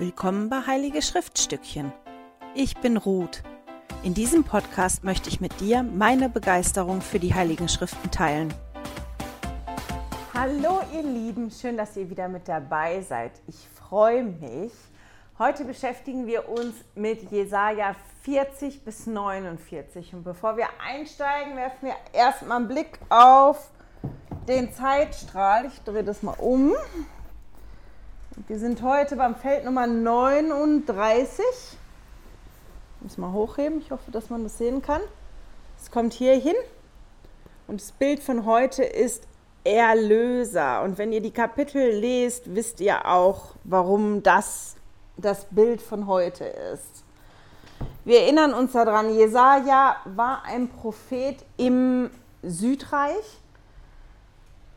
Willkommen bei Heilige Schriftstückchen. Ich bin Ruth. In diesem Podcast möchte ich mit dir meine Begeisterung für die Heiligen Schriften teilen. Hallo ihr Lieben, schön, dass ihr wieder mit dabei seid. Ich freue mich. Heute beschäftigen wir uns mit Jesaja 40 bis 49 und bevor wir einsteigen, werfen wir erstmal einen Blick auf den Zeitstrahl. Ich drehe das mal um. Wir sind heute beim Feld Nummer 39. Ich muss mal hochheben. Ich hoffe, dass man das sehen kann. Es kommt hier hin. Und das Bild von heute ist Erlöser. Und wenn ihr die Kapitel lest, wisst ihr auch, warum das das Bild von heute ist. Wir erinnern uns daran, Jesaja war ein Prophet im Südreich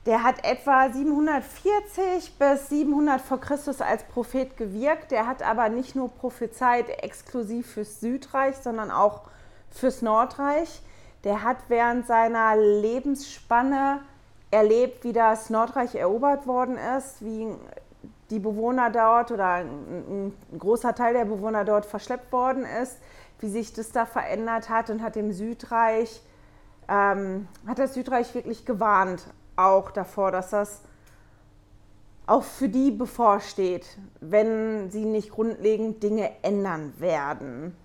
der hat etwa 740 bis 700 vor Christus als Prophet gewirkt. Der hat aber nicht nur prophezeit exklusiv fürs Südreich, sondern auch fürs Nordreich. Der hat während seiner Lebensspanne erlebt, wie das Nordreich erobert worden ist, wie die Bewohner dort oder ein, großer Teil der Bewohner dort verschleppt worden ist, wie sich das da verändert hat und hat dem Südreich, ähm, hat das Südreich wirklich gewarnt auch davor, dass das auch für die bevorsteht, wenn sie nicht grundlegend Dinge ändern werden.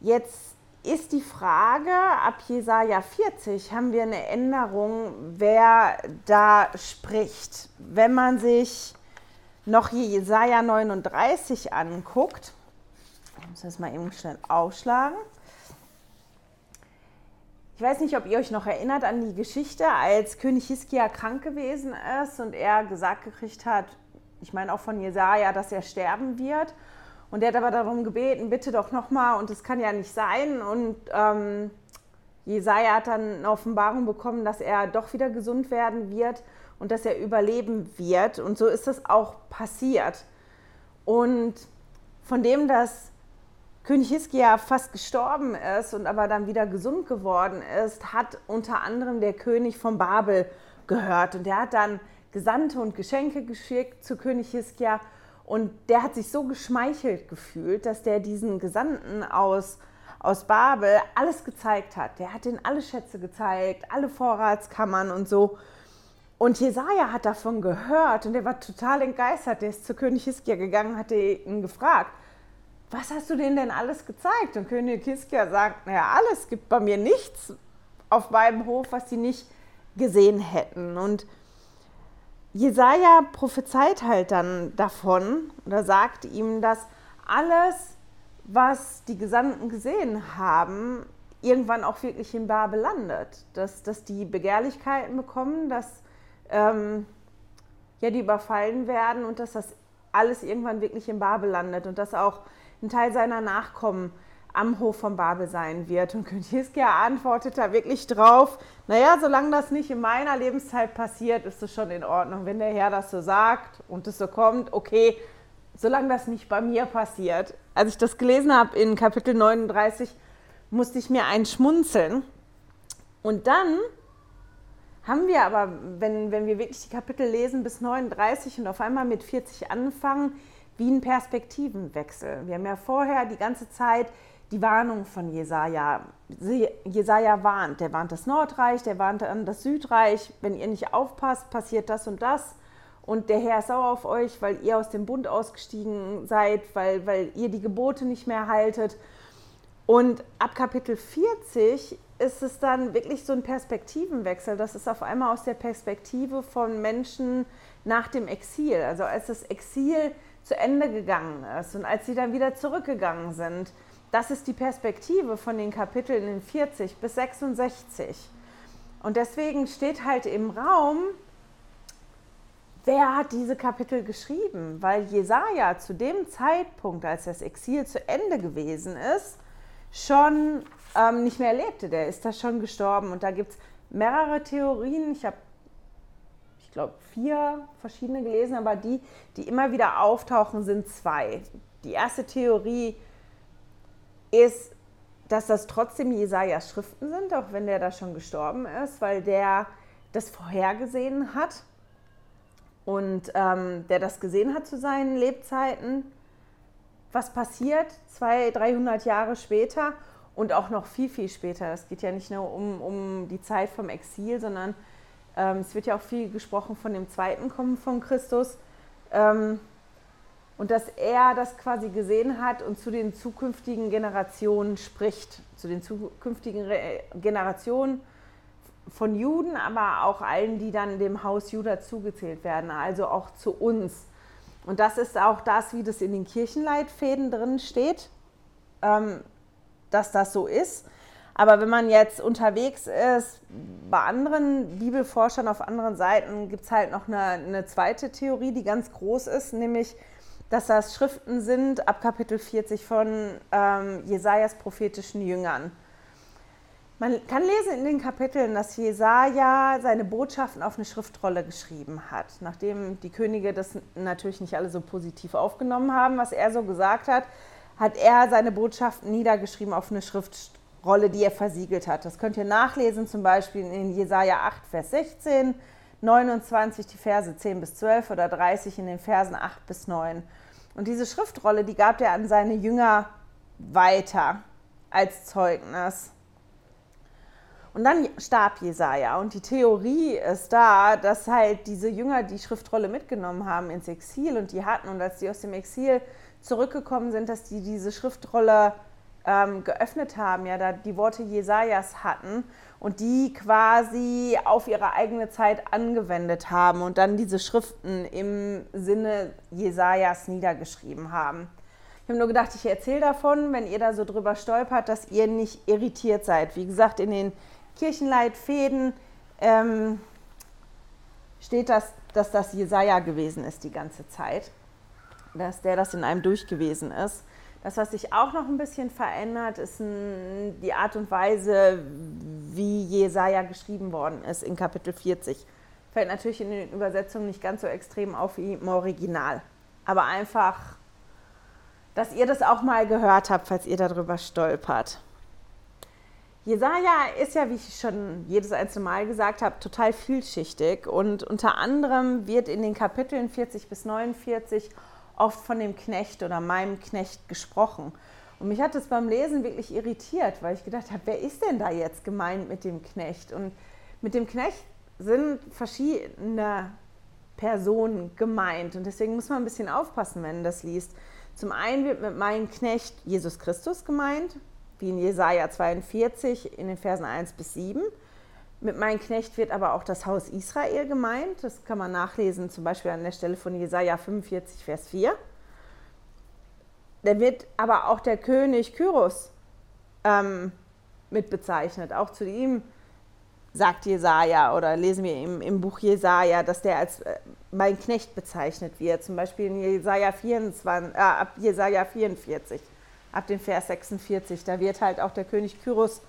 Jetzt ist die Frage, ab Jesaja 40 haben wir eine Änderung, wer da spricht. Wenn man sich noch Jesaja 39 anguckt, ich muss das mal eben schnell aufschlagen. Ich weiß nicht, ob ihr euch noch erinnert an die Geschichte, als König Hiskia krank gewesen ist und er gesagt gekriegt hat, ich meine auch von Jesaja, dass er sterben wird. Und er hat aber darum gebeten, bitte doch nochmal, und das kann ja nicht sein. Und ähm, Jesaja hat dann eine Offenbarung bekommen, dass er doch wieder gesund werden wird und dass er überleben wird. Und so ist das auch passiert. Und von dem, dass König Hiskia fast gestorben ist und aber dann wieder gesund geworden ist, hat unter anderem der König von Babel gehört. Und der hat dann Gesandte und Geschenke geschickt zu König Hiskia. Und der hat sich so geschmeichelt gefühlt, dass der diesen Gesandten aus, aus Babel alles gezeigt hat. Der hat ihnen alle Schätze gezeigt, alle Vorratskammern und so. Und Jesaja hat davon gehört und der war total entgeistert. Der ist zu König Hiskia gegangen, hat ihn gefragt, was hast du denen denn alles gezeigt? Und König Hiskia sagt, naja, alles gibt bei mir nichts auf meinem Hof, was sie nicht gesehen hätten. Und Jesaja prophezeit halt dann davon oder sagt ihm, dass alles, was die Gesandten gesehen haben, irgendwann auch wirklich in Babel landet. Dass, dass die Begehrlichkeiten bekommen, dass ähm, ja, die überfallen werden und dass das alles irgendwann wirklich in Babel landet und dass auch ein Teil seiner Nachkommen am Hof von Babel sein wird. Und König Hiskia antwortet da wirklich drauf, naja, solange das nicht in meiner Lebenszeit passiert, ist es schon in Ordnung. Wenn der Herr das so sagt und es so kommt, okay, solange das nicht bei mir passiert. Als ich das gelesen habe in Kapitel 39, musste ich mir einen schmunzeln. Und dann haben wir aber, wenn, wenn wir wirklich die Kapitel lesen bis 39 und auf einmal mit 40 anfangen, wie ein Perspektivenwechsel. Wir haben ja vorher die ganze Zeit die Warnung von Jesaja. Jesaja warnt. Der warnt das Nordreich, der warnt an das Südreich. Wenn ihr nicht aufpasst, passiert das und das. Und der Herr ist sauer auf euch, weil ihr aus dem Bund ausgestiegen seid, weil, weil ihr die Gebote nicht mehr haltet. Und ab Kapitel 40 ist es dann wirklich so ein Perspektivenwechsel. Das ist auf einmal aus der Perspektive von Menschen nach dem Exil. Also als das Exil zu Ende gegangen ist und als sie dann wieder zurückgegangen sind. Das ist die Perspektive von den Kapiteln in 40 bis 66. Und deswegen steht halt im Raum, wer hat diese Kapitel geschrieben? Weil Jesaja zu dem Zeitpunkt, als das Exil zu Ende gewesen ist, schon ähm, nicht mehr lebte. Der ist da schon gestorben. Und da gibt es mehrere Theorien. Ich habe glaube, vier verschiedene gelesen, aber die, die immer wieder auftauchen, sind zwei. Die erste Theorie ist, dass das trotzdem Jesajas Schriften sind, auch wenn der da schon gestorben ist, weil der das vorhergesehen hat und ähm, der das gesehen hat zu seinen Lebzeiten. Was passiert 200, 300 Jahre später und auch noch viel, viel später? Es geht ja nicht nur um, um die Zeit vom Exil, sondern ähm, es wird ja auch viel gesprochen von dem zweiten Kommen von Christus. Ähm, und dass er das quasi gesehen hat und zu den zukünftigen Generationen spricht, zu den zukünftigen Re Generationen von Juden, aber auch allen, die dann dem Haus Juda zugezählt werden, also auch zu uns. Und das ist auch das, wie das in den Kirchenleitfäden drin steht, ähm, dass das so ist. Aber wenn man jetzt unterwegs ist, bei anderen Bibelforschern auf anderen Seiten gibt es halt noch eine, eine zweite Theorie, die ganz groß ist, nämlich dass das Schriften sind ab Kapitel 40 von ähm, Jesajas prophetischen Jüngern. Man kann lesen in den Kapiteln, dass Jesaja seine Botschaften auf eine Schriftrolle geschrieben hat, nachdem die Könige das natürlich nicht alle so positiv aufgenommen haben, was er so gesagt hat, hat er seine Botschaften niedergeschrieben auf eine Schriftrolle, die er versiegelt hat. Das könnt ihr nachlesen, zum Beispiel in Jesaja 8, Vers 16, 29 die Verse 10 bis 12 oder 30 in den Versen 8 bis 9. Und diese Schriftrolle, die gab er an seine Jünger weiter als Zeugnis. Und dann starb Jesaja. Und die Theorie ist da, dass halt diese Jünger die Schriftrolle mitgenommen haben ins Exil und die hatten. Und als die aus dem Exil zurückgekommen sind, dass die diese Schriftrolle ähm, geöffnet haben, ja, da die Worte Jesajas hatten und die quasi auf ihre eigene Zeit angewendet haben und dann diese Schriften im Sinne Jesajas niedergeschrieben haben. Ich habe nur gedacht, ich erzähle davon, wenn ihr da so drüber stolpert, dass ihr nicht irritiert seid. Wie gesagt, in den Kirchenleitfäden ähm, steht das, dass das Jesaja gewesen ist die ganze Zeit, dass der das in einem durch gewesen ist. Das, was sich auch noch ein bisschen verändert, ist die Art und Weise, wie Jesaja geschrieben worden ist in Kapitel 40. Fällt natürlich in den Übersetzungen nicht ganz so extrem auf wie im Original. Aber einfach, dass ihr das auch mal gehört habt, falls ihr darüber stolpert. Jesaja ist ja, wie ich schon jedes einzelne Mal gesagt habe, total vielschichtig und unter anderem wird in den Kapiteln 40 bis 49 oft von dem Knecht oder meinem Knecht gesprochen. Und mich hat es beim Lesen wirklich irritiert, weil ich gedacht habe, wer ist denn da jetzt gemeint mit dem Knecht? Und mit dem Knecht sind verschiedene Personen gemeint. Und deswegen muss man ein bisschen aufpassen, wenn man das liest. Zum einen wird mit meinem Knecht Jesus Christus gemeint, wie in Jesaja 42 in den Versen 1 bis 7. Mit meinem Knecht wird aber auch das Haus Israel gemeint. Das kann man nachlesen, zum Beispiel an der Stelle von Jesaja 45, Vers 4. Da wird aber auch der König Kyros ähm, mit bezeichnet. Auch zu ihm sagt Jesaja oder lesen wir im, im Buch Jesaja, dass der als äh, mein Knecht bezeichnet wird. Zum Beispiel in Jesaja, 24, äh, ab Jesaja 44, ab dem Vers 46. Da wird halt auch der König Kyros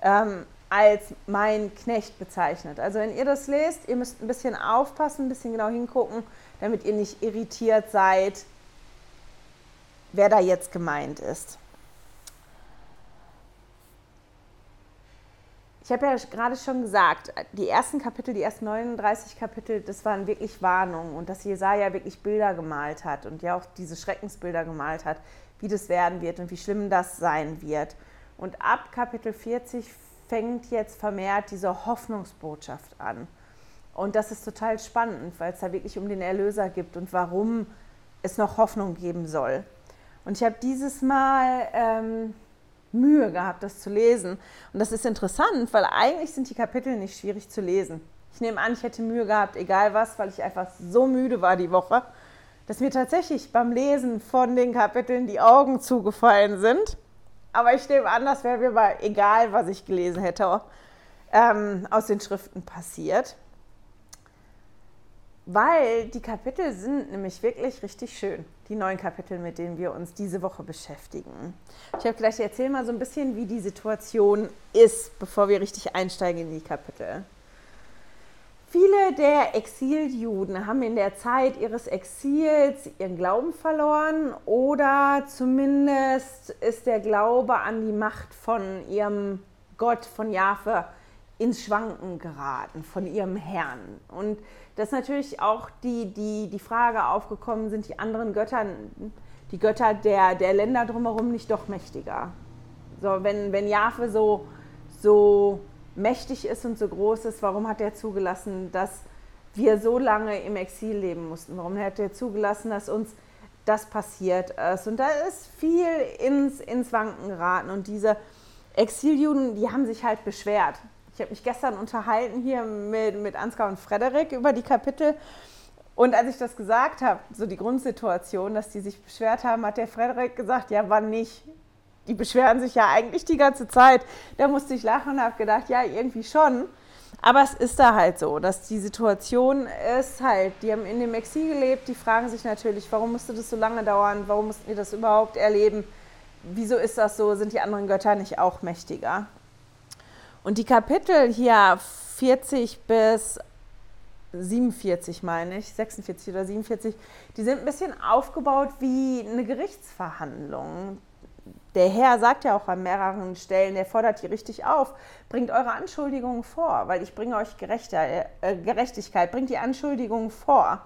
ähm, als mein Knecht bezeichnet. Also wenn ihr das lest, ihr müsst ein bisschen aufpassen, ein bisschen genau hingucken, damit ihr nicht irritiert seid, wer da jetzt gemeint ist. Ich habe ja gerade schon gesagt, die ersten Kapitel, die ersten 39 Kapitel, das waren wirklich Warnungen und dass Jesaja wirklich Bilder gemalt hat und ja auch diese Schreckensbilder gemalt hat, wie das werden wird und wie schlimm das sein wird. Und ab Kapitel 40 fängt jetzt vermehrt diese Hoffnungsbotschaft an. Und das ist total spannend, weil es da wirklich um den Erlöser gibt und warum es noch Hoffnung geben soll. Und ich habe dieses Mal ähm, Mühe gehabt, das zu lesen. Und das ist interessant, weil eigentlich sind die Kapitel nicht schwierig zu lesen. Ich nehme an, ich hätte Mühe gehabt, egal was, weil ich einfach so müde war die Woche, dass mir tatsächlich beim Lesen von den Kapiteln die Augen zugefallen sind. Aber ich nehme an, das wäre mir mal egal, was ich gelesen hätte, ähm, aus den Schriften passiert. Weil die Kapitel sind nämlich wirklich richtig schön, die neuen Kapitel, mit denen wir uns diese Woche beschäftigen. Ich habe gleich erzählt mal so ein bisschen, wie die Situation ist, bevor wir richtig einsteigen in die Kapitel. Viele der Exiljuden haben in der Zeit ihres Exils ihren Glauben verloren oder zumindest ist der Glaube an die Macht von ihrem Gott, von Jahwe, ins Schwanken geraten, von ihrem Herrn. Und dass natürlich auch die, die, die Frage aufgekommen sind, die anderen Götter, die Götter der, der Länder drumherum nicht doch mächtiger. So, wenn, wenn Jahwe so, so mächtig ist und so groß ist, warum hat er zugelassen, dass wir so lange im Exil leben mussten? Warum hat er zugelassen, dass uns das passiert ist? Und da ist viel ins, ins Wanken geraten. Und diese Exiljuden, die haben sich halt beschwert. Ich habe mich gestern unterhalten hier mit, mit Ansgar und Frederik über die Kapitel. Und als ich das gesagt habe, so die Grundsituation, dass die sich beschwert haben, hat der Frederik gesagt, ja, wann nicht? Die beschweren sich ja eigentlich die ganze Zeit. Da musste ich lachen und habe gedacht, ja, irgendwie schon. Aber es ist da halt so, dass die Situation ist halt, die haben in dem Exil gelebt, die fragen sich natürlich, warum musste das so lange dauern, warum mussten wir das überhaupt erleben, wieso ist das so, sind die anderen Götter nicht auch mächtiger? Und die Kapitel hier 40 bis 47 meine ich, 46 oder 47, die sind ein bisschen aufgebaut wie eine Gerichtsverhandlung. Der Herr sagt ja auch an mehreren Stellen, der fordert die richtig auf, bringt eure Anschuldigungen vor, weil ich bringe euch Gerechter, äh, Gerechtigkeit, bringt die Anschuldigungen vor.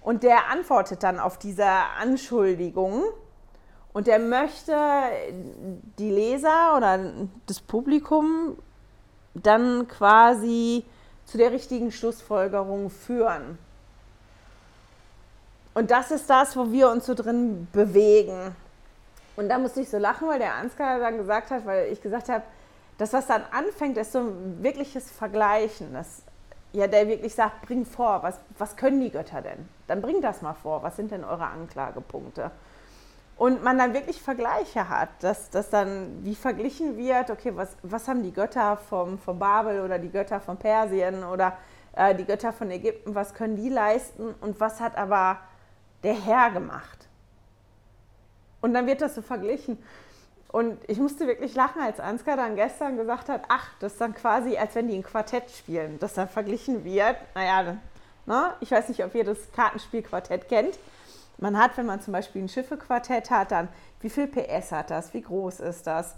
Und der antwortet dann auf diese Anschuldigungen und der möchte die Leser oder das Publikum dann quasi zu der richtigen Schlussfolgerung führen. Und das ist das, wo wir uns so drin bewegen. Und da musste ich so lachen, weil der Ansgar dann gesagt hat, weil ich gesagt habe, das, was dann anfängt, ist so ein wirkliches Vergleichen. Das, ja, der wirklich sagt, bring vor, was, was können die Götter denn? Dann bring das mal vor, was sind denn eure Anklagepunkte? Und man dann wirklich Vergleiche hat, dass, dass dann wie verglichen wird, okay, was, was haben die Götter vom, vom Babel oder die Götter von Persien oder äh, die Götter von Ägypten, was können die leisten und was hat aber der Herr gemacht? Und dann wird das so verglichen. Und ich musste wirklich lachen, als Ansgar dann gestern gesagt hat, ach, das ist dann quasi, als wenn die ein Quartett spielen, das dann verglichen wird. Naja, ne? ich weiß nicht, ob ihr das Kartenspiel Quartett kennt. Man hat, wenn man zum Beispiel ein Schiffequartett hat, dann, wie viel PS hat das, wie groß ist das?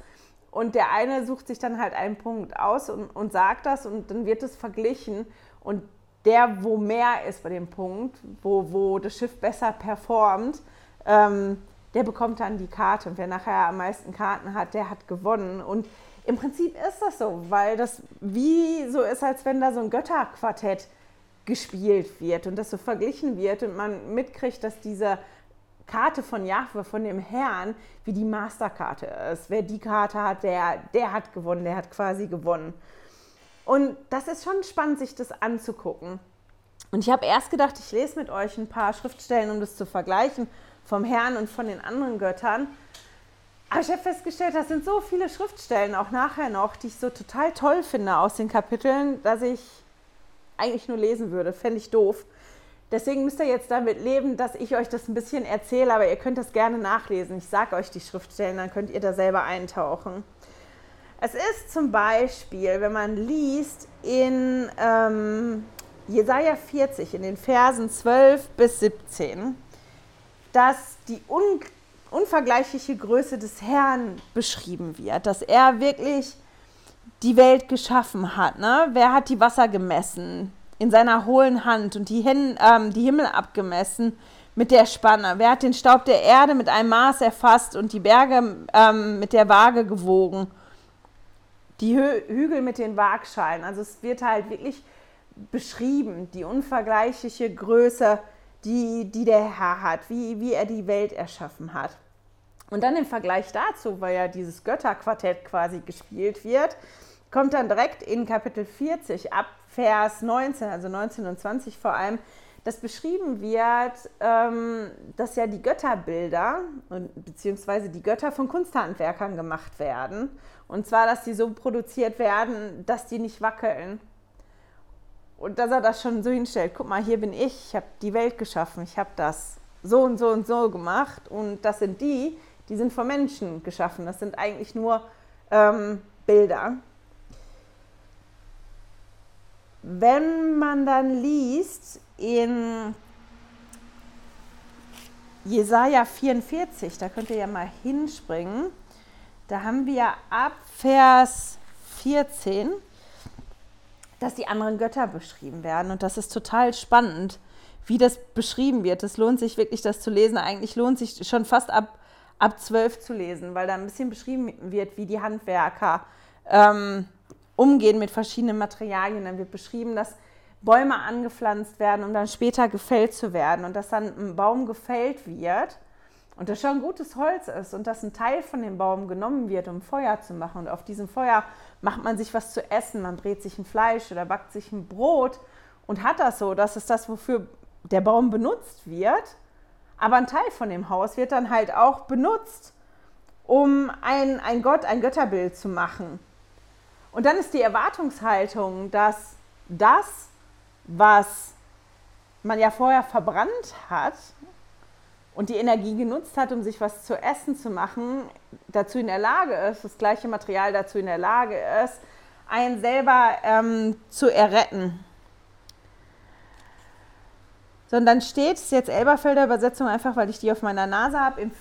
Und der eine sucht sich dann halt einen Punkt aus und, und sagt das und dann wird es verglichen. Und der, wo mehr ist bei dem Punkt, wo, wo das Schiff besser performt, ähm, der bekommt dann die Karte. Und wer nachher am meisten Karten hat, der hat gewonnen. Und im Prinzip ist das so, weil das wie so ist, als wenn da so ein Götterquartett gespielt wird und das so verglichen wird und man mitkriegt, dass diese Karte von Jahwe, von dem Herrn, wie die Masterkarte ist. Wer die Karte hat, der, der hat gewonnen, der hat quasi gewonnen. Und das ist schon spannend, sich das anzugucken. Und ich habe erst gedacht, ich lese mit euch ein paar Schriftstellen, um das zu vergleichen vom Herrn und von den anderen Göttern. Aber ich habe festgestellt, das sind so viele Schriftstellen, auch nachher noch, die ich so total toll finde aus den Kapiteln, dass ich eigentlich nur lesen würde. Fände ich doof. Deswegen müsst ihr jetzt damit leben, dass ich euch das ein bisschen erzähle, aber ihr könnt das gerne nachlesen. Ich sage euch die Schriftstellen, dann könnt ihr da selber eintauchen. Es ist zum Beispiel, wenn man liest in ähm, Jesaja 40, in den Versen 12 bis 17, dass die un unvergleichliche Größe des Herrn beschrieben wird, dass er wirklich die Welt geschaffen hat. Ne? Wer hat die Wasser gemessen in seiner hohlen Hand und die, Hin ähm, die Himmel abgemessen mit der Spanne? Wer hat den Staub der Erde mit einem Maß erfasst und die Berge ähm, mit der Waage gewogen? Die Hü Hügel mit den Waagschalen. Also es wird halt wirklich beschrieben, die unvergleichliche Größe die, die der Herr hat, wie, wie er die Welt erschaffen hat. Und dann im Vergleich dazu, weil ja dieses Götterquartett quasi gespielt wird, kommt dann direkt in Kapitel 40 ab Vers 19, also 19 und 20 vor allem, dass beschrieben wird, ähm, dass ja die Götterbilder beziehungsweise die Götter von Kunsthandwerkern gemacht werden. Und zwar, dass die so produziert werden, dass die nicht wackeln. Und dass er das schon so hinstellt, guck mal, hier bin ich, ich habe die Welt geschaffen, ich habe das so und so und so gemacht und das sind die, die sind von Menschen geschaffen. Das sind eigentlich nur ähm, Bilder. Wenn man dann liest in Jesaja 44, da könnt ihr ja mal hinspringen, da haben wir ab Vers 14 dass die anderen Götter beschrieben werden. Und das ist total spannend, wie das beschrieben wird. Es lohnt sich wirklich, das zu lesen. Eigentlich lohnt sich schon fast ab, ab 12 zu lesen, weil da ein bisschen beschrieben wird, wie die Handwerker ähm, umgehen mit verschiedenen Materialien. Dann wird beschrieben, dass Bäume angepflanzt werden, um dann später gefällt zu werden und dass dann ein Baum gefällt wird und das schon gutes Holz ist und dass ein Teil von dem Baum genommen wird, um Feuer zu machen. Und auf diesem Feuer macht man sich was zu essen, man brät sich ein Fleisch oder backt sich ein Brot und hat das so. Das ist das, wofür der Baum benutzt wird. Aber ein Teil von dem Haus wird dann halt auch benutzt, um ein, ein Gott, ein Götterbild zu machen. Und dann ist die Erwartungshaltung, dass das, was man ja vorher verbrannt hat und die Energie genutzt hat, um sich was zu essen zu machen, dazu in der Lage ist, das gleiche Material dazu in der Lage ist, einen selber ähm, zu erretten. Sondern steht, ist jetzt Elberfelder Übersetzung einfach, weil ich die auf meiner Nase habe, im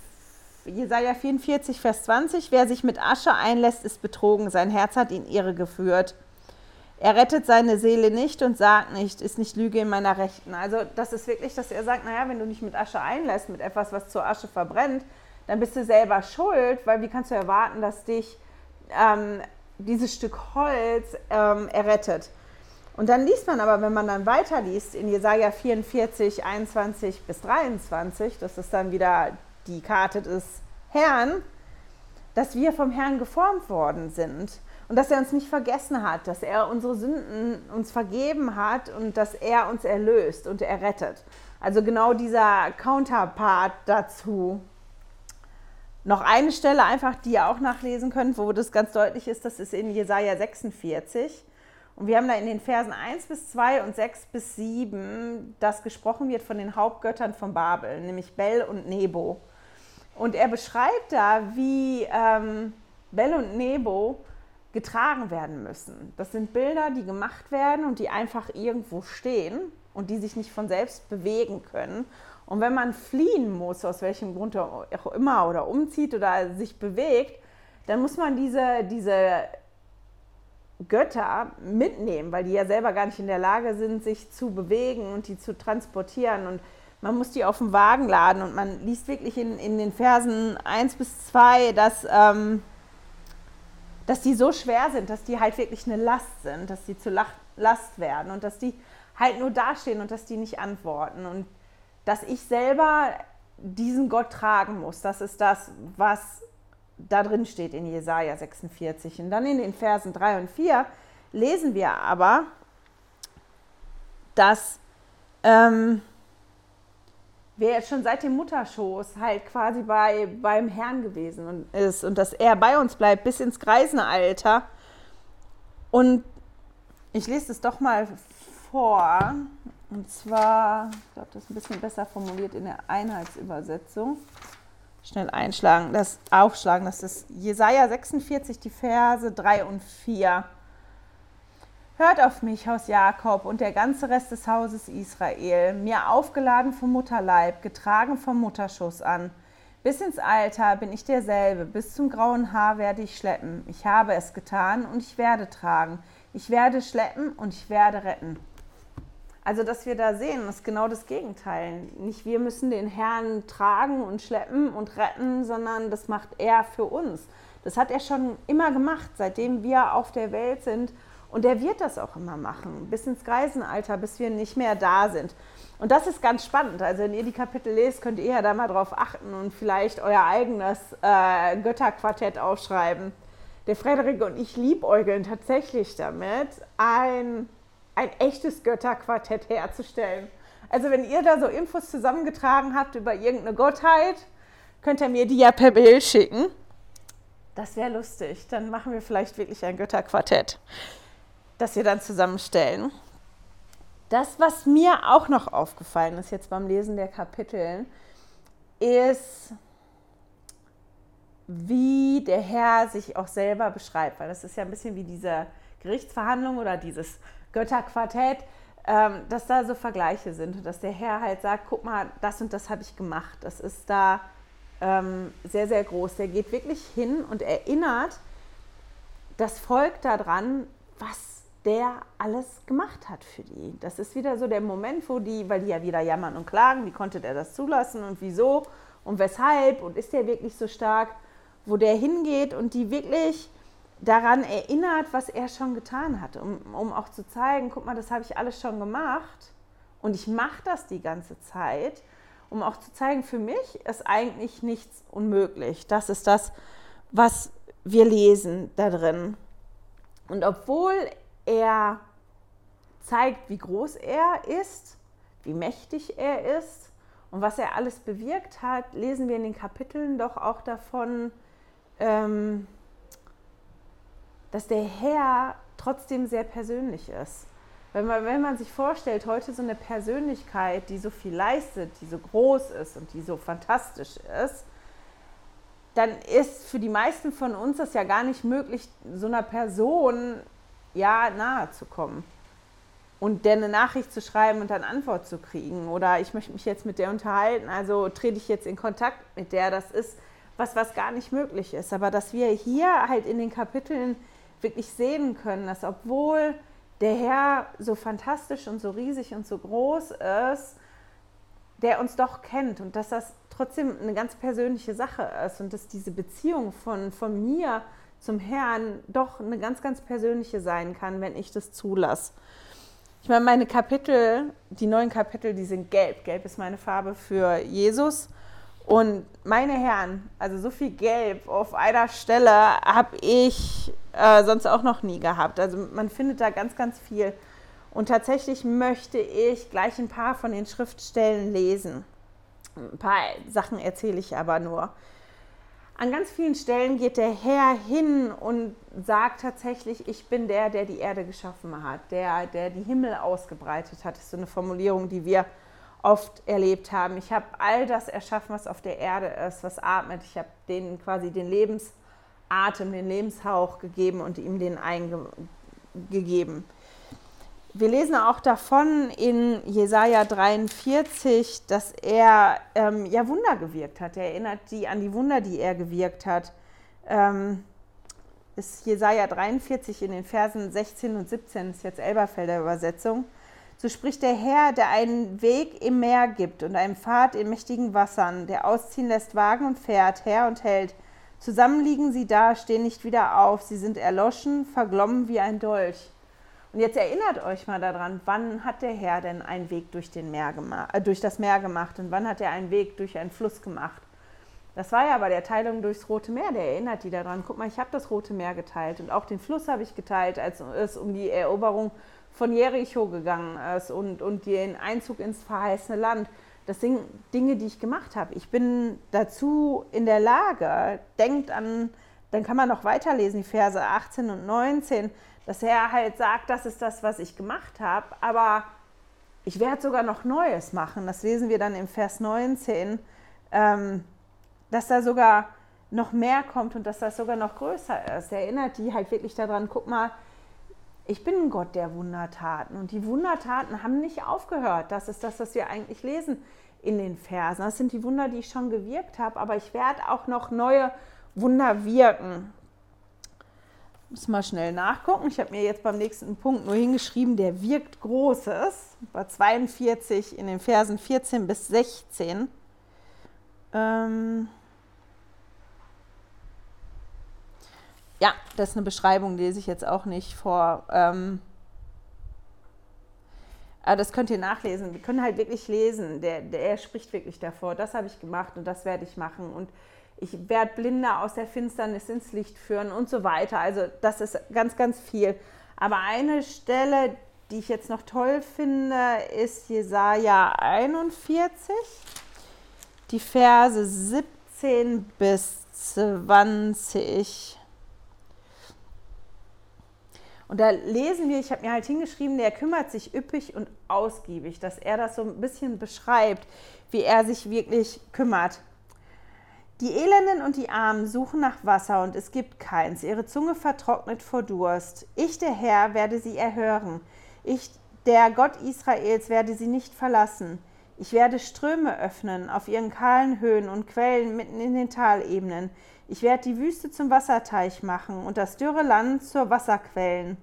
Jesaja 44, Vers 20, wer sich mit Asche einlässt, ist betrogen, sein Herz hat ihn irre geführt. Er rettet seine Seele nicht und sagt nicht, ist nicht Lüge in meiner Rechten. Also das ist wirklich, dass er sagt, naja, wenn du dich mit Asche einlässt, mit etwas, was zur Asche verbrennt, dann bist du selber schuld, weil wie kannst du erwarten, dass dich ähm, dieses Stück Holz ähm, errettet? Und dann liest man aber, wenn man dann weiterliest, in Jesaja 44, 21 bis 23, das ist dann wieder die Karte des Herrn, dass wir vom Herrn geformt worden sind und dass er uns nicht vergessen hat, dass er unsere Sünden uns vergeben hat und dass er uns erlöst und errettet. Also genau dieser Counterpart dazu. Noch eine Stelle einfach, die ihr auch nachlesen könnt, wo das ganz deutlich ist, das ist in Jesaja 46. Und wir haben da in den Versen 1 bis 2 und 6 bis 7, dass gesprochen wird von den Hauptgöttern von Babel, nämlich Bel und Nebo. Und er beschreibt da, wie ähm, Bel und Nebo getragen werden müssen. Das sind Bilder, die gemacht werden und die einfach irgendwo stehen und die sich nicht von selbst bewegen können. Und wenn man fliehen muss, aus welchem Grund auch immer, oder umzieht oder sich bewegt, dann muss man diese, diese Götter mitnehmen, weil die ja selber gar nicht in der Lage sind, sich zu bewegen und die zu transportieren. Und man muss die auf den Wagen laden. Und man liest wirklich in, in den Versen 1 bis 2, dass ähm, dass die so schwer sind, dass die halt wirklich eine Last sind, dass die zu Last werden und dass die halt nur dastehen und dass die nicht antworten und dass ich selber diesen Gott tragen muss. Das ist das, was da drin steht in Jesaja 46. Und dann in den Versen 3 und 4 lesen wir aber, dass ähm, wer jetzt schon seit dem Mutterschoß halt quasi bei, beim Herrn gewesen ist und dass er bei uns bleibt bis ins Greisenalter. Und ich lese es doch mal vor. Und zwar, ich glaube, das ist ein bisschen besser formuliert in der Einheitsübersetzung. Schnell einschlagen, das aufschlagen, das ist Jesaja 46, die Verse 3 und 4. Hört auf mich, Haus Jakob und der ganze Rest des Hauses Israel, mir aufgeladen vom Mutterleib, getragen vom Mutterschuss an. Bis ins Alter bin ich derselbe, bis zum grauen Haar werde ich schleppen. Ich habe es getan und ich werde tragen. Ich werde schleppen und ich werde retten. Also, dass wir da sehen, ist genau das Gegenteil. Nicht wir müssen den Herrn tragen und schleppen und retten, sondern das macht er für uns. Das hat er schon immer gemacht, seitdem wir auf der Welt sind und der wird das auch immer machen, bis ins Greisenalter, bis wir nicht mehr da sind. Und das ist ganz spannend. Also wenn ihr die Kapitel lest, könnt ihr ja da mal drauf achten und vielleicht euer eigenes äh, Götterquartett aufschreiben. Der Frederik und ich liebäugeln tatsächlich damit, ein, ein echtes Götterquartett herzustellen. Also wenn ihr da so Infos zusammengetragen habt über irgendeine Gottheit, könnt ihr mir die ja per Bild schicken. Das wäre lustig. Dann machen wir vielleicht wirklich ein Götterquartett das wir dann zusammenstellen. Das, was mir auch noch aufgefallen ist jetzt beim Lesen der Kapitel, ist, wie der Herr sich auch selber beschreibt, weil das ist ja ein bisschen wie diese Gerichtsverhandlung oder dieses Götterquartett, ähm, dass da so Vergleiche sind und dass der Herr halt sagt, guck mal, das und das habe ich gemacht. Das ist da ähm, sehr, sehr groß. Der geht wirklich hin und erinnert das Volk daran, was der alles gemacht hat für die. Das ist wieder so der Moment, wo die, weil die ja wieder jammern und klagen, wie konnte der das zulassen und wieso und weshalb und ist der wirklich so stark, wo der hingeht und die wirklich daran erinnert, was er schon getan hat, um, um auch zu zeigen, guck mal, das habe ich alles schon gemacht und ich mache das die ganze Zeit, um auch zu zeigen, für mich ist eigentlich nichts unmöglich. Das ist das, was wir lesen da drin. Und obwohl er zeigt, wie groß er ist, wie mächtig er ist und was er alles bewirkt hat, lesen wir in den Kapiteln doch auch davon, ähm, dass der Herr trotzdem sehr persönlich ist. Wenn man, wenn man sich vorstellt, heute so eine Persönlichkeit, die so viel leistet, die so groß ist und die so fantastisch ist, dann ist für die meisten von uns das ja gar nicht möglich, so einer Person ja nahe zu kommen. Und der eine Nachricht zu schreiben und dann Antwort zu kriegen. Oder ich möchte mich jetzt mit der unterhalten, also trete ich jetzt in Kontakt mit der, das ist was, was gar nicht möglich ist. Aber dass wir hier halt in den Kapiteln wirklich sehen können, dass obwohl der Herr so fantastisch und so riesig und so groß ist, der uns doch kennt und dass das trotzdem eine ganz persönliche Sache ist und dass diese Beziehung von, von mir zum Herrn doch eine ganz, ganz persönliche sein kann, wenn ich das zulasse. Ich meine, meine Kapitel, die neuen Kapitel, die sind gelb. Gelb ist meine Farbe für Jesus. Und meine Herren, also so viel Gelb auf einer Stelle habe ich äh, sonst auch noch nie gehabt. Also man findet da ganz, ganz viel. Und tatsächlich möchte ich gleich ein paar von den Schriftstellen lesen. Ein paar Sachen erzähle ich aber nur. An ganz vielen Stellen geht der Herr hin und sagt tatsächlich, ich bin der, der die Erde geschaffen hat, der, der die Himmel ausgebreitet hat. Das ist so eine Formulierung, die wir oft erlebt haben. Ich habe all das erschaffen, was auf der Erde ist, was atmet. Ich habe denen quasi den Lebensatem, den Lebenshauch gegeben und ihm den eingegeben. Wir lesen auch davon in Jesaja 43, dass er ähm, ja Wunder gewirkt hat. Er erinnert die an die Wunder, die er gewirkt hat. Ähm, ist Jesaja 43 in den Versen 16 und 17, ist jetzt Elberfelder Übersetzung. So spricht der Herr, der einen Weg im Meer gibt und einen Pfad in mächtigen Wassern, der ausziehen lässt Wagen und Pferd, Herr und Held. Zusammen liegen sie da, stehen nicht wieder auf, sie sind erloschen, verglommen wie ein Dolch. Und jetzt erinnert euch mal daran, wann hat der Herr denn einen Weg durch, den Meer äh, durch das Meer gemacht und wann hat er einen Weg durch einen Fluss gemacht? Das war ja bei der Teilung durchs Rote Meer, der erinnert die daran. Guck mal, ich habe das Rote Meer geteilt und auch den Fluss habe ich geteilt, als es um die Eroberung von Jericho gegangen ist und, und den Einzug ins verheißene Land. Das sind Dinge, die ich gemacht habe. Ich bin dazu in der Lage, denkt an, dann kann man noch weiterlesen, die Verse 18 und 19, dass er halt sagt, das ist das, was ich gemacht habe, aber ich werde sogar noch Neues machen. Das lesen wir dann im Vers 19, ähm, dass da sogar noch mehr kommt und dass das sogar noch größer ist. Er erinnert die halt wirklich daran, guck mal, ich bin ein Gott der Wundertaten. Und die Wundertaten haben nicht aufgehört. Das ist das, was wir eigentlich lesen in den Versen. Das sind die Wunder, die ich schon gewirkt habe, aber ich werde auch noch neue Wunder wirken. Muss mal schnell nachgucken. Ich habe mir jetzt beim nächsten Punkt nur hingeschrieben, der wirkt Großes. Bei 42 in den Versen 14 bis 16. Ähm Ja, das ist eine Beschreibung, die lese ich jetzt auch nicht vor. Ähm, aber das könnt ihr nachlesen. Wir können halt wirklich lesen. Der, der er spricht wirklich davor. Das habe ich gemacht und das werde ich machen. Und ich werde Blinde aus der Finsternis ins Licht führen und so weiter. Also das ist ganz, ganz viel. Aber eine Stelle, die ich jetzt noch toll finde, ist Jesaja 41, die Verse 17 bis 20. Und da lesen wir, ich habe mir halt hingeschrieben, der kümmert sich üppig und ausgiebig, dass er das so ein bisschen beschreibt, wie er sich wirklich kümmert. Die Elenden und die Armen suchen nach Wasser und es gibt keins. Ihre Zunge vertrocknet vor Durst. Ich, der Herr, werde sie erhören. Ich, der Gott Israels, werde sie nicht verlassen. Ich werde Ströme öffnen auf ihren kahlen Höhen und Quellen mitten in den Talebenen. Ich werde die Wüste zum Wasserteich machen und das dürre Land zur Wasserquellen.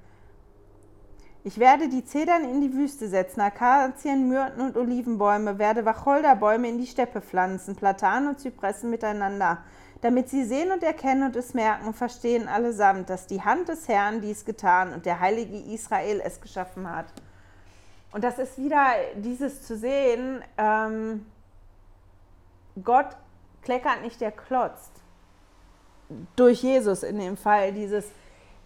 Ich werde die Zedern in die Wüste setzen, Akazien, Myrten und Olivenbäume, werde Wacholderbäume in die Steppe pflanzen, Platanen und Zypressen miteinander, damit sie sehen und erkennen und es merken und verstehen allesamt, dass die Hand des Herrn dies getan und der heilige Israel es geschaffen hat. Und das ist wieder dieses zu sehen, ähm, Gott kleckert nicht, der klotzt. Durch Jesus in dem Fall, dieses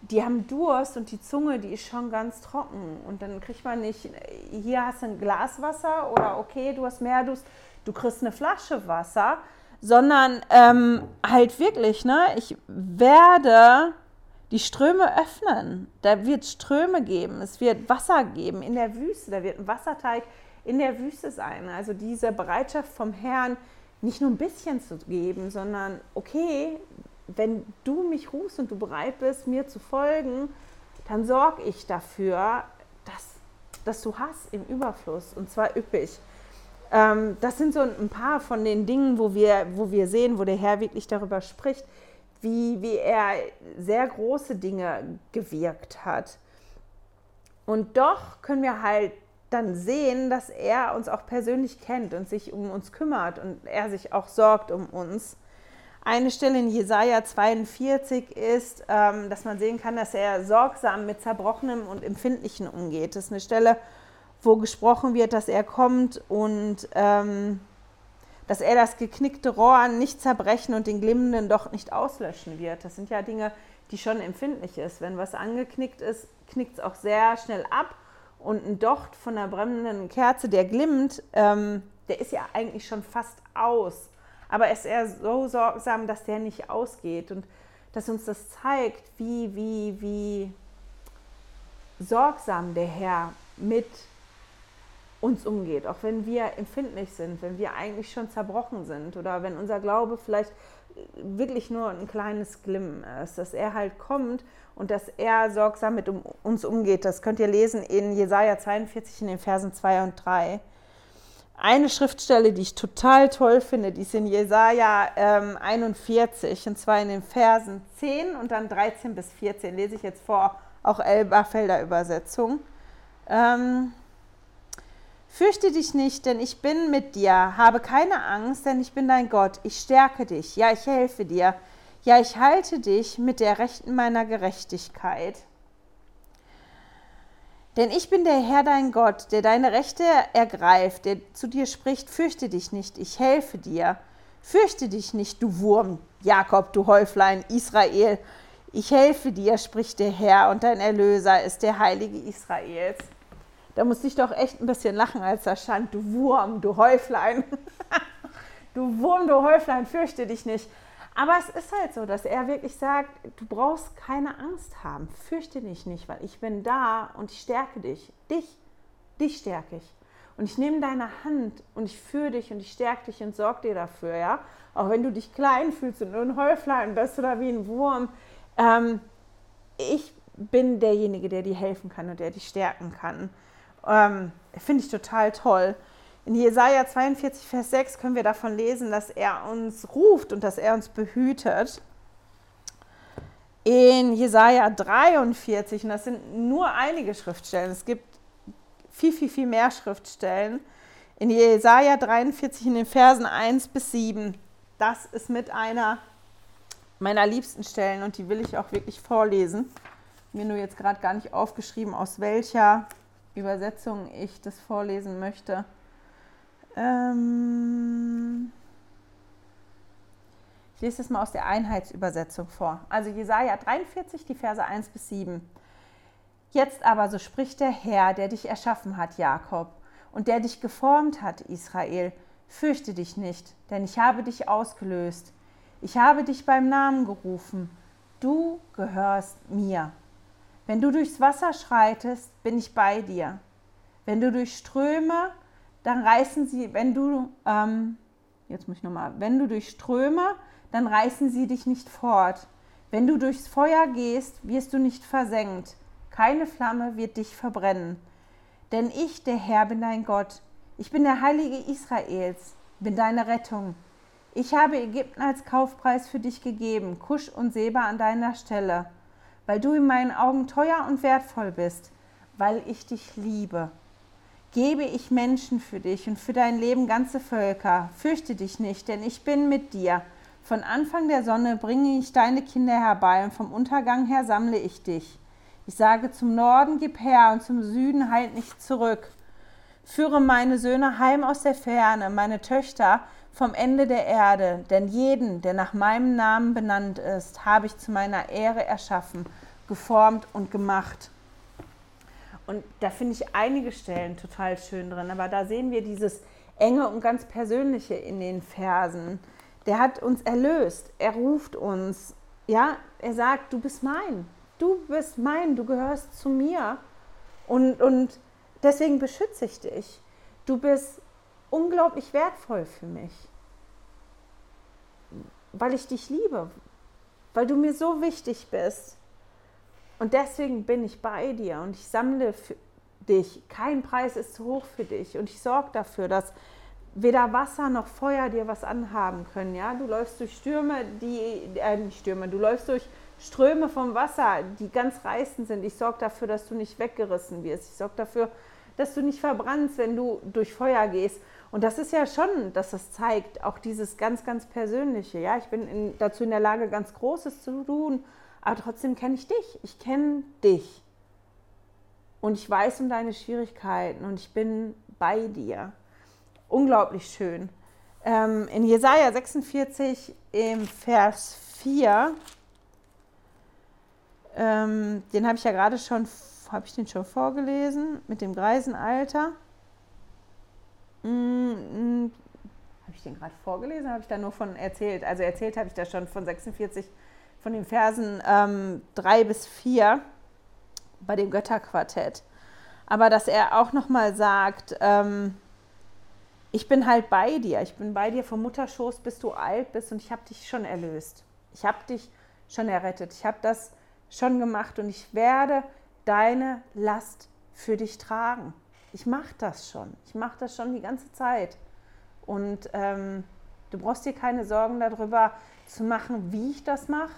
die haben Durst und die Zunge, die ist schon ganz trocken. Und dann kriegt man nicht, hier hast du ein Glas Wasser oder okay, du hast mehr Durst, du kriegst eine Flasche Wasser, sondern ähm, halt wirklich, ne, ich werde die Ströme öffnen. Da wird Ströme geben, es wird Wasser geben in der Wüste, da wird ein Wasserteig in der Wüste sein. Also diese Bereitschaft vom Herrn, nicht nur ein bisschen zu geben, sondern okay, wenn du mich rufst und du bereit bist, mir zu folgen, dann sorge ich dafür, dass, dass du hast im Überfluss und zwar üppig. Ähm, das sind so ein paar von den Dingen, wo wir, wo wir sehen, wo der Herr wirklich darüber spricht, wie, wie er sehr große Dinge gewirkt hat. Und doch können wir halt dann sehen, dass er uns auch persönlich kennt und sich um uns kümmert und er sich auch sorgt um uns. Eine Stelle in Jesaja 42 ist, ähm, dass man sehen kann, dass er sorgsam mit Zerbrochenem und Empfindlichen umgeht. Das ist eine Stelle, wo gesprochen wird, dass er kommt und ähm, dass er das geknickte Rohr nicht zerbrechen und den glimmenden Docht nicht auslöschen wird. Das sind ja Dinge, die schon empfindlich ist. Wenn was angeknickt ist, knickt es auch sehr schnell ab. Und ein Docht von einer brennenden Kerze, der glimmt, ähm, der ist ja eigentlich schon fast aus aber ist er so sorgsam, dass der nicht ausgeht und dass uns das zeigt, wie, wie, wie sorgsam der Herr mit uns umgeht, auch wenn wir empfindlich sind, wenn wir eigentlich schon zerbrochen sind oder wenn unser Glaube vielleicht wirklich nur ein kleines Glimmen ist, dass er halt kommt und dass er sorgsam mit uns umgeht. Das könnt ihr lesen in Jesaja 42 in den Versen 2 und 3 eine Schriftstelle, die ich total toll finde, die ist in Jesaja ähm, 41, und zwar in den Versen 10 und dann 13 bis 14. Lese ich jetzt vor, auch Elberfelder Übersetzung. Ähm, Fürchte dich nicht, denn ich bin mit dir. Habe keine Angst, denn ich bin dein Gott. Ich stärke dich. Ja, ich helfe dir. Ja, ich halte dich mit der Rechten meiner Gerechtigkeit. Denn ich bin der Herr dein Gott, der deine Rechte ergreift, der zu dir spricht, fürchte dich nicht, ich helfe dir. Fürchte dich nicht, du Wurm, Jakob, du Häuflein, Israel. Ich helfe dir, spricht der Herr, und dein Erlöser ist der Heilige Israels. Da musste ich doch echt ein bisschen lachen, als da stand, du Wurm, du Häuflein. du Wurm, du Häuflein, fürchte dich nicht. Aber es ist halt so, dass er wirklich sagt, du brauchst keine Angst haben, fürchte dich nicht, weil ich bin da und ich stärke dich. Dich, dich stärke ich. Und ich nehme deine Hand und ich führe dich und ich stärke dich und sorge dir dafür, ja. Auch wenn du dich klein fühlst und nur ein Häuflein bist oder wie ein Wurm. Ähm, ich bin derjenige, der dir helfen kann und der dich stärken kann. Ähm, Finde ich total toll. In Jesaja 42, Vers 6 können wir davon lesen, dass er uns ruft und dass er uns behütet. In Jesaja 43, und das sind nur einige Schriftstellen, es gibt viel, viel, viel mehr Schriftstellen. In Jesaja 43, in den Versen 1 bis 7, das ist mit einer meiner liebsten Stellen und die will ich auch wirklich vorlesen. Mir nur jetzt gerade gar nicht aufgeschrieben, aus welcher Übersetzung ich das vorlesen möchte. Ähm ich lese es mal aus der Einheitsübersetzung vor. Also Jesaja 43, die Verse 1 bis 7. Jetzt aber, so spricht der Herr, der dich erschaffen hat, Jakob, und der dich geformt hat, Israel. Fürchte dich nicht, denn ich habe dich ausgelöst. Ich habe dich beim Namen gerufen. Du gehörst mir. Wenn du durchs Wasser schreitest, bin ich bei dir. Wenn du durch Ströme dann reißen sie, wenn du, ähm, jetzt muss ich nochmal, wenn du durch Ströme, dann reißen sie dich nicht fort. Wenn du durchs Feuer gehst, wirst du nicht versenkt. Keine Flamme wird dich verbrennen. Denn ich, der Herr, bin dein Gott. Ich bin der Heilige Israels, bin deine Rettung. Ich habe Ägypten als Kaufpreis für dich gegeben, Kusch und Seba an deiner Stelle, weil du in meinen Augen teuer und wertvoll bist weil ich dich liebe. Gebe ich Menschen für dich und für dein Leben ganze Völker. Fürchte dich nicht, denn ich bin mit dir. Von Anfang der Sonne bringe ich deine Kinder herbei und vom Untergang her sammle ich dich. Ich sage zum Norden, gib her und zum Süden halt nicht zurück. Führe meine Söhne heim aus der Ferne, meine Töchter vom Ende der Erde, denn jeden, der nach meinem Namen benannt ist, habe ich zu meiner Ehre erschaffen, geformt und gemacht. Und da finde ich einige Stellen total schön drin, aber da sehen wir dieses enge und ganz persönliche in den Versen. Der hat uns erlöst, er ruft uns, ja, er sagt, du bist mein, du bist mein, du gehörst zu mir. Und, und deswegen beschütze ich dich. Du bist unglaublich wertvoll für mich, weil ich dich liebe, weil du mir so wichtig bist. Und deswegen bin ich bei dir und ich sammle für dich. Kein Preis ist zu hoch für dich und ich sorge dafür, dass weder Wasser noch Feuer dir was anhaben können. Ja, du läufst durch Stürme, die äh, nicht Stürme, du läufst durch Ströme vom Wasser, die ganz reißend sind. Ich sorge dafür, dass du nicht weggerissen wirst. Ich sorge dafür, dass du nicht verbrannst, wenn du durch Feuer gehst. Und das ist ja schon, dass das zeigt, auch dieses ganz, ganz Persönliche. Ja, ich bin in, dazu in der Lage, ganz Großes zu tun, aber trotzdem kenne ich dich. Ich kenne dich. Und ich weiß um deine Schwierigkeiten und ich bin bei dir. Unglaublich schön. Ähm, in Jesaja 46 im Vers 4 ähm, den habe ich ja gerade schon, habe ich den schon vorgelesen, mit dem Greisenalter. Mm, mm, habe ich den gerade vorgelesen, habe ich da nur von erzählt? Also erzählt habe ich da schon von 46, von den Versen ähm, 3 bis 4 bei dem Götterquartett. Aber dass er auch nochmal sagt, ähm, ich bin halt bei dir, ich bin bei dir vom Mutterschoß, bis du alt bist und ich habe dich schon erlöst. Ich habe dich schon errettet. Ich habe das schon gemacht und ich werde deine Last für dich tragen. Ich mache das schon. Ich mache das schon die ganze Zeit. Und ähm, du brauchst dir keine Sorgen darüber zu machen, wie ich das mache,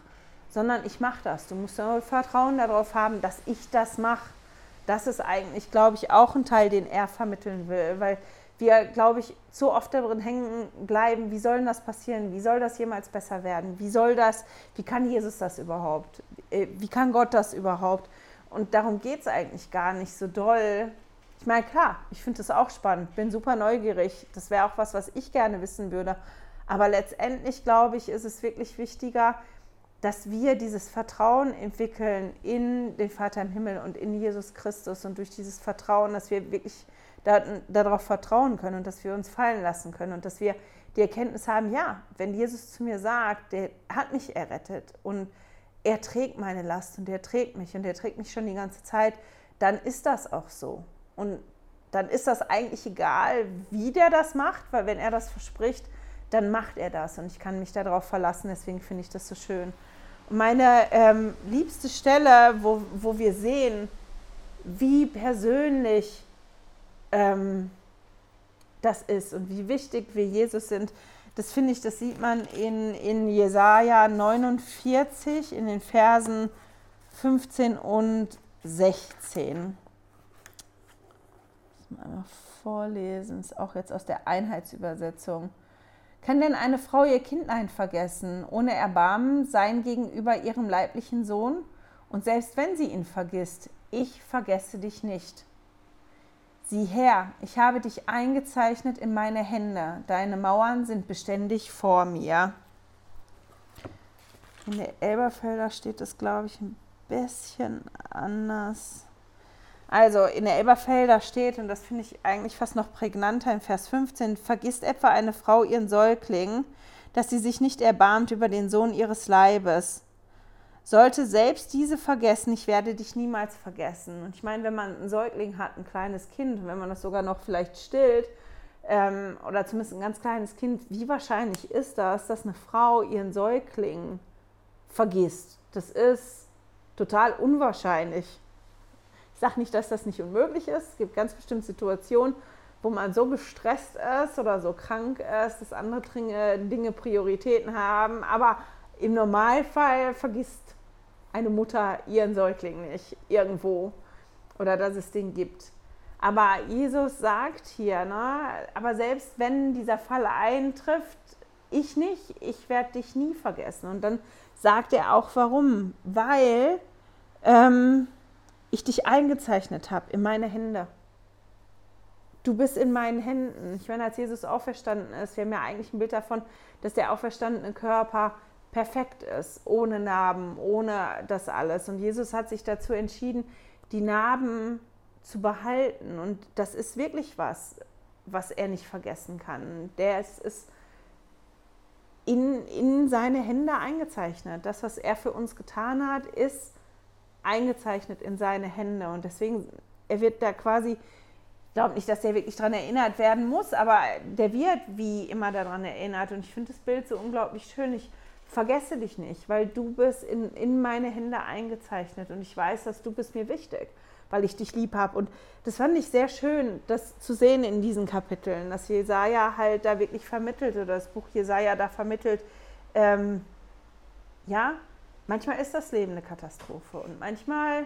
sondern ich mache das. Du musst nur Vertrauen darauf haben, dass ich das mache. Das ist eigentlich, glaube ich, auch ein Teil, den er vermitteln will, weil wir, glaube ich, zu oft darin hängen bleiben, wie soll das passieren? Wie soll das jemals besser werden? Wie soll das, wie kann Jesus das überhaupt? Äh, wie kann Gott das überhaupt? Und darum geht es eigentlich gar nicht so doll. Ich meine, klar, ich finde das auch spannend, bin super neugierig. Das wäre auch was, was ich gerne wissen würde. Aber letztendlich, glaube ich, ist es wirklich wichtiger, dass wir dieses Vertrauen entwickeln in den Vater im Himmel und in Jesus Christus und durch dieses Vertrauen, dass wir wirklich da, darauf vertrauen können und dass wir uns fallen lassen können und dass wir die Erkenntnis haben, ja, wenn Jesus zu mir sagt, der hat mich errettet und er trägt meine Last und er trägt mich und er trägt mich schon die ganze Zeit, dann ist das auch so. Und dann ist das eigentlich egal, wie der das macht, weil wenn er das verspricht, dann macht er das und ich kann mich darauf verlassen. Deswegen finde ich das so schön. Meine ähm, liebste Stelle, wo, wo wir sehen, wie persönlich ähm, das ist und wie wichtig wir Jesus sind. Das finde ich, das sieht man in, in Jesaja 49 in den Versen 15 und 16. Ich muss mal einmal vorlesen, ist auch jetzt aus der Einheitsübersetzung. Kann denn eine Frau ihr Kindlein vergessen, ohne Erbarmen sein gegenüber ihrem leiblichen Sohn? Und selbst wenn sie ihn vergisst, ich vergesse dich nicht. Sieh her, ich habe dich eingezeichnet in meine Hände, deine Mauern sind beständig vor mir. In der Elberfelder steht das, glaube ich, ein bisschen anders. Also in der Elberfelder steht, und das finde ich eigentlich fast noch prägnanter in Vers 15, vergisst etwa eine Frau ihren Säugling, dass sie sich nicht erbarmt über den Sohn ihres Leibes sollte selbst diese vergessen, ich werde dich niemals vergessen. Und ich meine, wenn man einen Säugling hat, ein kleines Kind, wenn man das sogar noch vielleicht stillt, ähm, oder zumindest ein ganz kleines Kind, wie wahrscheinlich ist das, dass eine Frau ihren Säugling vergisst? Das ist total unwahrscheinlich. Ich sage nicht, dass das nicht unmöglich ist. Es gibt ganz bestimmte Situationen, wo man so gestresst ist oder so krank ist, dass andere Dinge Prioritäten haben. Aber im Normalfall vergisst eine Mutter ihren Säugling nicht irgendwo. oder dass es den gibt. Aber Jesus sagt hier, ne, aber selbst wenn dieser Fall eintrifft, ich nicht, ich werde dich nie vergessen. Und dann sagt er auch warum. Weil ähm, ich dich eingezeichnet habe in meine Hände. Du bist in meinen Händen. Ich meine, als Jesus auferstanden ist, wir haben ja eigentlich ein Bild davon, dass der auferstandene Körper perfekt ist, ohne Narben, ohne das alles. Und Jesus hat sich dazu entschieden, die Narben zu behalten. Und das ist wirklich was, was er nicht vergessen kann. Der ist, ist in, in seine Hände eingezeichnet. Das, was er für uns getan hat, ist eingezeichnet in seine Hände. Und deswegen, er wird da quasi, ich glaube nicht, dass er wirklich daran erinnert werden muss, aber der wird wie immer daran erinnert. Und ich finde das Bild so unglaublich schön. Ich vergesse dich nicht, weil du bist in, in meine Hände eingezeichnet und ich weiß, dass du bist mir wichtig, weil ich dich lieb habe. Und das fand ich sehr schön, das zu sehen in diesen Kapiteln, dass Jesaja halt da wirklich vermittelt oder das Buch Jesaja da vermittelt, ähm, ja, manchmal ist das Leben eine Katastrophe und manchmal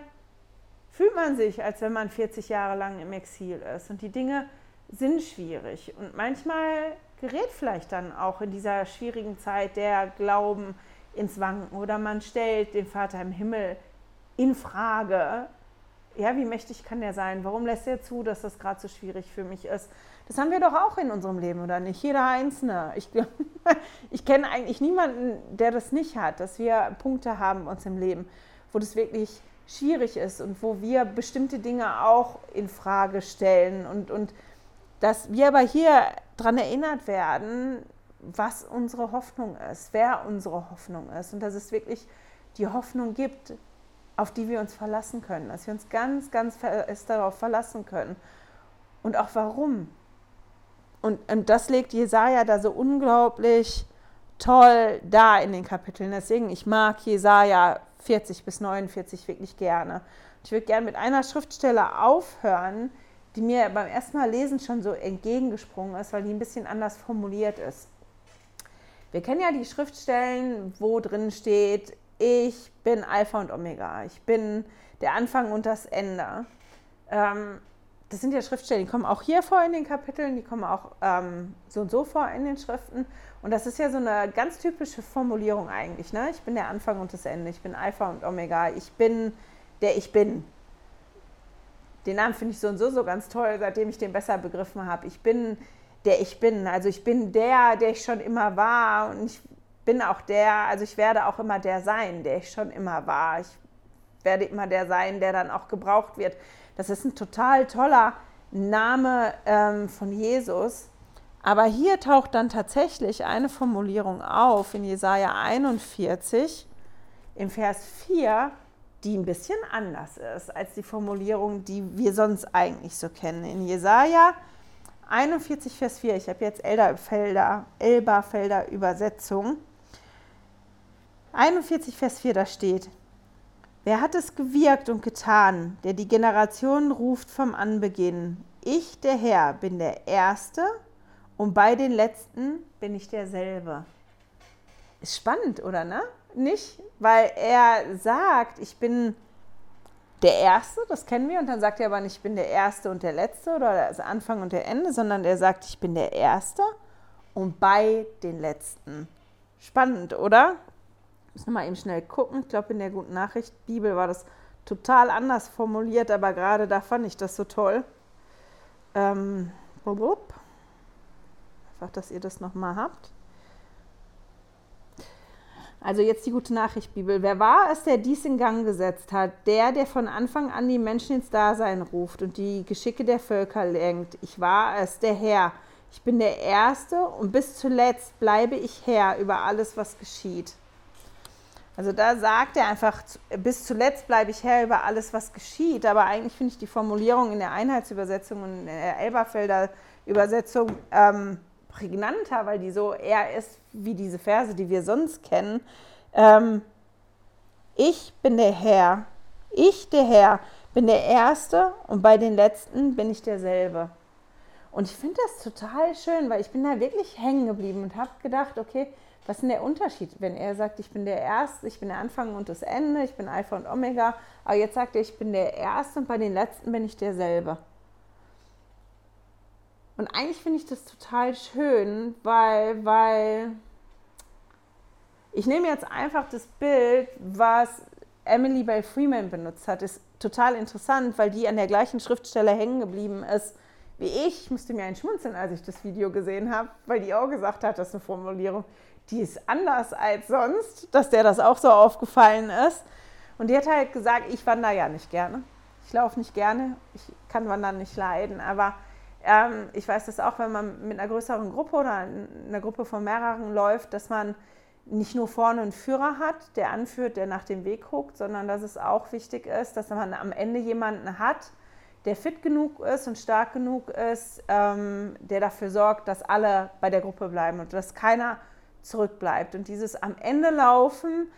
fühlt man sich, als wenn man 40 Jahre lang im Exil ist und die Dinge sind schwierig und manchmal gerät vielleicht dann auch in dieser schwierigen Zeit der Glauben ins Wanken oder man stellt den Vater im Himmel in Frage. Ja, wie mächtig kann der sein? Warum lässt er zu, dass das gerade so schwierig für mich ist? Das haben wir doch auch in unserem Leben, oder nicht? Jeder Einzelne. Ich, ich kenne eigentlich niemanden, der das nicht hat, dass wir Punkte haben uns im Leben, wo das wirklich schwierig ist und wo wir bestimmte Dinge auch in Frage stellen und, und dass wir aber hier daran erinnert werden, was unsere Hoffnung ist, wer unsere Hoffnung ist und dass es wirklich die Hoffnung gibt, auf die wir uns verlassen können, dass wir uns ganz, ganz fest darauf verlassen können. Und auch warum. Und, und das legt Jesaja da so unglaublich toll da in den Kapiteln. Deswegen, ich mag Jesaja 40 bis 49 wirklich gerne. Ich würde gerne mit einer Schriftstelle aufhören, die mir beim ersten Mal lesen schon so entgegengesprungen ist, weil die ein bisschen anders formuliert ist. Wir kennen ja die Schriftstellen, wo drin steht, ich bin Alpha und Omega, ich bin der Anfang und das Ende. Ähm, das sind ja Schriftstellen, die kommen auch hier vor in den Kapiteln, die kommen auch ähm, so und so vor in den Schriften. Und das ist ja so eine ganz typische Formulierung eigentlich. Ne? Ich bin der Anfang und das Ende, ich bin Alpha und Omega, ich bin der Ich Bin den Namen finde ich so und so so ganz toll, seitdem ich den besser begriffen habe. Ich bin der ich bin. Also ich bin der, der ich schon immer war und ich bin auch der, also ich werde auch immer der sein, der ich schon immer war. Ich werde immer der sein, der dann auch gebraucht wird. Das ist ein total toller Name ähm, von Jesus. Aber hier taucht dann tatsächlich eine Formulierung auf in Jesaja 41 im Vers 4, die ein bisschen anders ist als die Formulierung, die wir sonst eigentlich so kennen. In Jesaja 41, Vers 4, ich habe jetzt Elberfelder, Elberfelder Übersetzung. 41, Vers 4, da steht, Wer hat es gewirkt und getan, der die Generationen ruft vom Anbeginn? Ich, der Herr, bin der Erste und bei den Letzten bin ich derselbe. Ist spannend, oder ne? nicht, weil er sagt, ich bin der Erste, das kennen wir, und dann sagt er aber nicht, ich bin der Erste und der Letzte oder das Anfang und der Ende, sondern er sagt, ich bin der Erste und bei den Letzten. Spannend, oder? Müssen mal eben schnell gucken. Ich glaube, in der Guten Nachricht Bibel war das total anders formuliert, aber gerade da fand ich das so toll. Ähm, einfach, dass ihr das nochmal habt. Also jetzt die gute Nachricht, Bibel. Wer war es, der dies in Gang gesetzt hat? Der, der von Anfang an die Menschen ins Dasein ruft und die Geschicke der Völker lenkt. Ich war es, der Herr. Ich bin der Erste und bis zuletzt bleibe ich Herr über alles, was geschieht. Also da sagt er einfach, bis zuletzt bleibe ich Herr über alles, was geschieht. Aber eigentlich finde ich die Formulierung in der Einheitsübersetzung und in der Elberfelder Übersetzung ähm, prägnanter, weil die so eher ist wie diese Verse, die wir sonst kennen. Ähm, ich bin der Herr, ich der Herr bin der Erste und bei den Letzten bin ich derselbe. Und ich finde das total schön, weil ich bin da wirklich hängen geblieben und habe gedacht, okay, Was ist denn der Unterschied, wenn er sagt, ich bin der Erste, ich bin der Anfang und das Ende, ich bin Alpha und Omega, aber jetzt sagt er, ich bin der Erste und bei den Letzten bin ich derselbe. Und eigentlich finde ich das total schön, weil, weil ich nehme jetzt einfach das Bild, was Emily Bell Freeman benutzt hat. Ist total interessant, weil die an der gleichen Schriftstelle hängen geblieben ist wie ich. Ich musste mir einen schmunzeln, als ich das Video gesehen habe, weil die auch gesagt hat, das ist eine Formulierung, die ist anders als sonst, dass der das auch so aufgefallen ist. Und die hat halt gesagt, ich wandere ja nicht gerne. Ich laufe nicht gerne, ich kann Wandern nicht leiden, aber ähm, ich weiß das auch, wenn man mit einer größeren Gruppe oder einer Gruppe von mehreren läuft, dass man nicht nur vorne einen Führer hat, der anführt, der nach dem Weg guckt, sondern dass es auch wichtig ist, dass man am Ende jemanden hat, der fit genug ist und stark genug ist, ähm, der dafür sorgt, dass alle bei der Gruppe bleiben und dass keiner zurückbleibt. Und dieses am Ende laufen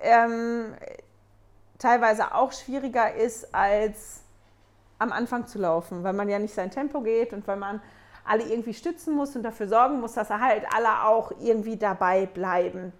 ähm, teilweise auch schwieriger ist, als am Anfang zu laufen, weil man ja nicht sein Tempo geht und weil man alle irgendwie stützen muss und dafür sorgen muss, dass halt alle auch irgendwie dabei bleiben.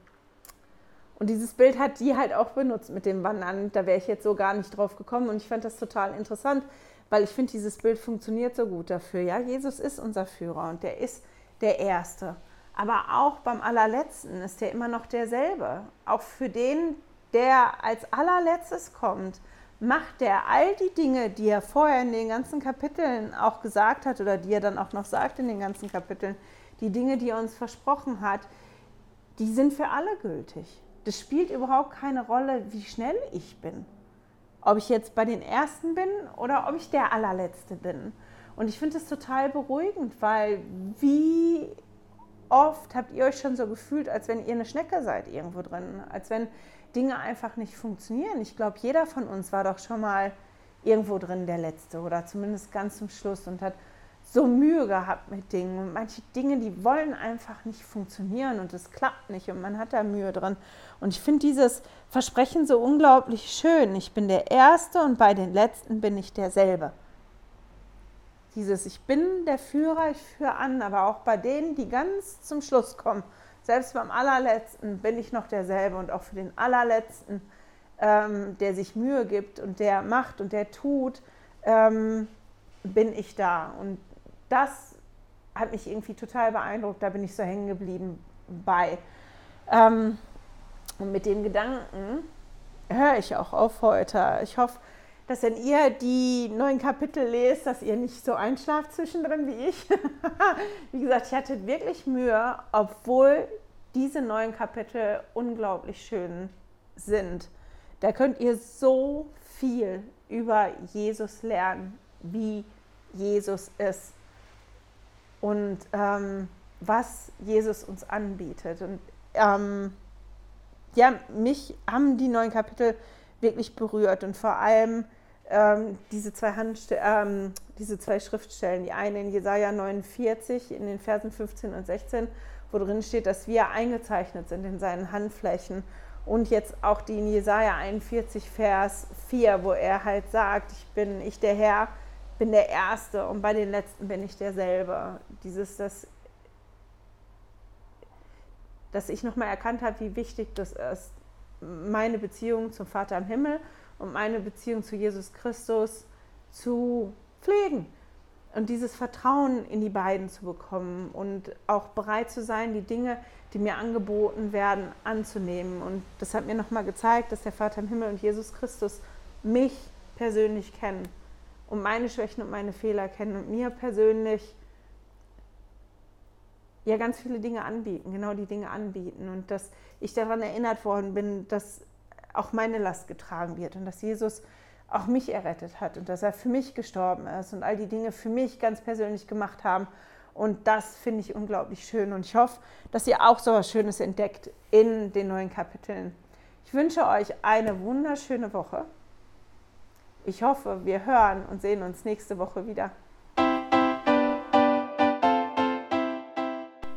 Und dieses Bild hat die halt auch benutzt mit dem Wandern. Da wäre ich jetzt so gar nicht drauf gekommen und ich fand das total interessant, weil ich finde, dieses Bild funktioniert so gut dafür. Ja, Jesus ist unser Führer und der ist der Erste. Aber auch beim allerletzten ist er immer noch derselbe. Auch für den, der als allerletztes kommt, macht er all die Dinge, die er vorher in den ganzen Kapiteln auch gesagt hat oder die er dann auch noch sagt in den ganzen Kapiteln, die Dinge, die er uns versprochen hat, die sind für alle gültig. Das spielt überhaupt keine Rolle, wie schnell ich bin. Ob ich jetzt bei den Ersten bin oder ob ich der allerletzte bin. Und ich finde es total beruhigend, weil wie oft habt ihr euch schon so gefühlt, als wenn ihr eine Schnecke seid irgendwo drin, als wenn Dinge einfach nicht funktionieren. Ich glaube, jeder von uns war doch schon mal irgendwo drin der Letzte oder zumindest ganz zum Schluss und hat so Mühe gehabt mit Dingen. Und manche Dinge, die wollen einfach nicht funktionieren und es klappt nicht und man hat da Mühe drin. Und ich finde dieses Versprechen so unglaublich schön. Ich bin der Erste und bei den Letzten bin ich derselbe dieses Ich bin der Führer, ich führe an, aber auch bei denen, die ganz zum Schluss kommen, selbst beim allerletzten bin ich noch derselbe und auch für den allerletzten, ähm, der sich Mühe gibt und der macht und der tut, ähm, bin ich da. Und das hat mich irgendwie total beeindruckt, da bin ich so hängen geblieben bei. Ähm, und mit dem Gedanken höre ich auch auf heute. Ich hoffe, dass wenn ihr die neuen Kapitel lest, dass ihr nicht so einschlaft zwischendrin wie ich. wie gesagt, ich hatte wirklich Mühe, obwohl diese neuen Kapitel unglaublich schön sind. Da könnt ihr so viel über Jesus lernen, wie Jesus ist und ähm, was Jesus uns anbietet. Und ähm, ja, mich haben die neuen Kapitel wirklich berührt und vor allem ähm, diese, zwei ähm, diese zwei Schriftstellen, die eine in Jesaja 49 in den Versen 15 und 16, wo drin steht, dass wir eingezeichnet sind in seinen Handflächen und jetzt auch die in Jesaja 41 Vers 4, wo er halt sagt, ich bin ich der Herr, bin der Erste und bei den Letzten bin ich derselbe. Dieses, das dass ich nochmal erkannt habe, wie wichtig das ist, meine Beziehung zum Vater im Himmel und meine Beziehung zu Jesus Christus zu pflegen und dieses Vertrauen in die beiden zu bekommen und auch bereit zu sein, die Dinge, die mir angeboten werden, anzunehmen. Und das hat mir nochmal gezeigt, dass der Vater im Himmel und Jesus Christus mich persönlich kennen und meine Schwächen und meine Fehler kennen und mir persönlich ja ganz viele Dinge anbieten, genau die Dinge anbieten und dass ich daran erinnert worden bin, dass auch meine Last getragen wird und dass Jesus auch mich errettet hat und dass er für mich gestorben ist und all die Dinge für mich ganz persönlich gemacht haben. Und das finde ich unglaublich schön und ich hoffe, dass ihr auch so etwas Schönes entdeckt in den neuen Kapiteln. Ich wünsche euch eine wunderschöne Woche. Ich hoffe, wir hören und sehen uns nächste Woche wieder.